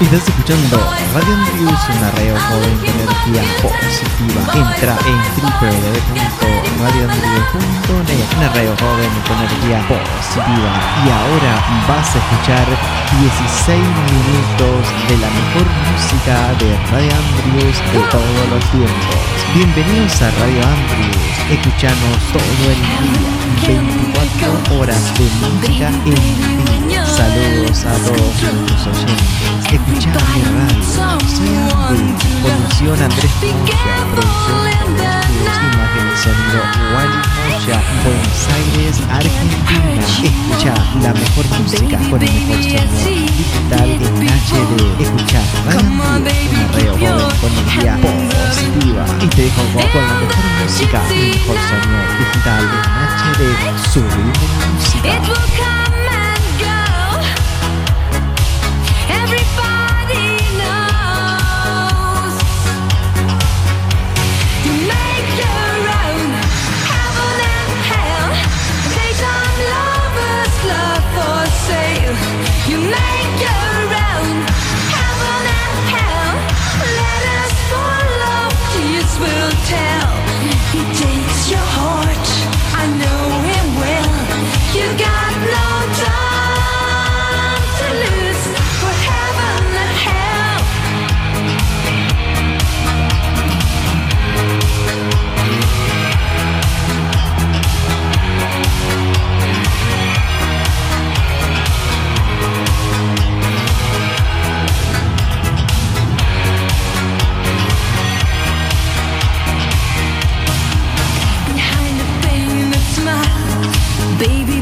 Estás escuchando Radio Andrews, una radio joven con energía positiva. Entra en www.radioandrews.net, una radio joven con energía positiva. Y ahora vas a escuchar 16 minutos de la mejor música de Radio Andrews de todos los tiempos. Bienvenidos a Radio Andrews, escuchanos todo el día. 20 horas de música en. Saludos a todos los oyentes. Escuchamos radio. Soy Andrew. Conducción Andrés Pucha. Producción de los estudios, Buenos Aires, Argentina. Escucha la mejor música con el mejor sonido digital en HD. Escucha Radio Joven con energía positiva. Y te dejo con la mejor música, el mejor sonido digital en HD. Subir la música. baby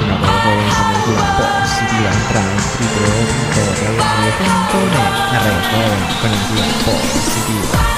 那我们共同进步吧，一起成长，一起进步，共同进步，共同进步吧，共同进步吧，一起进步。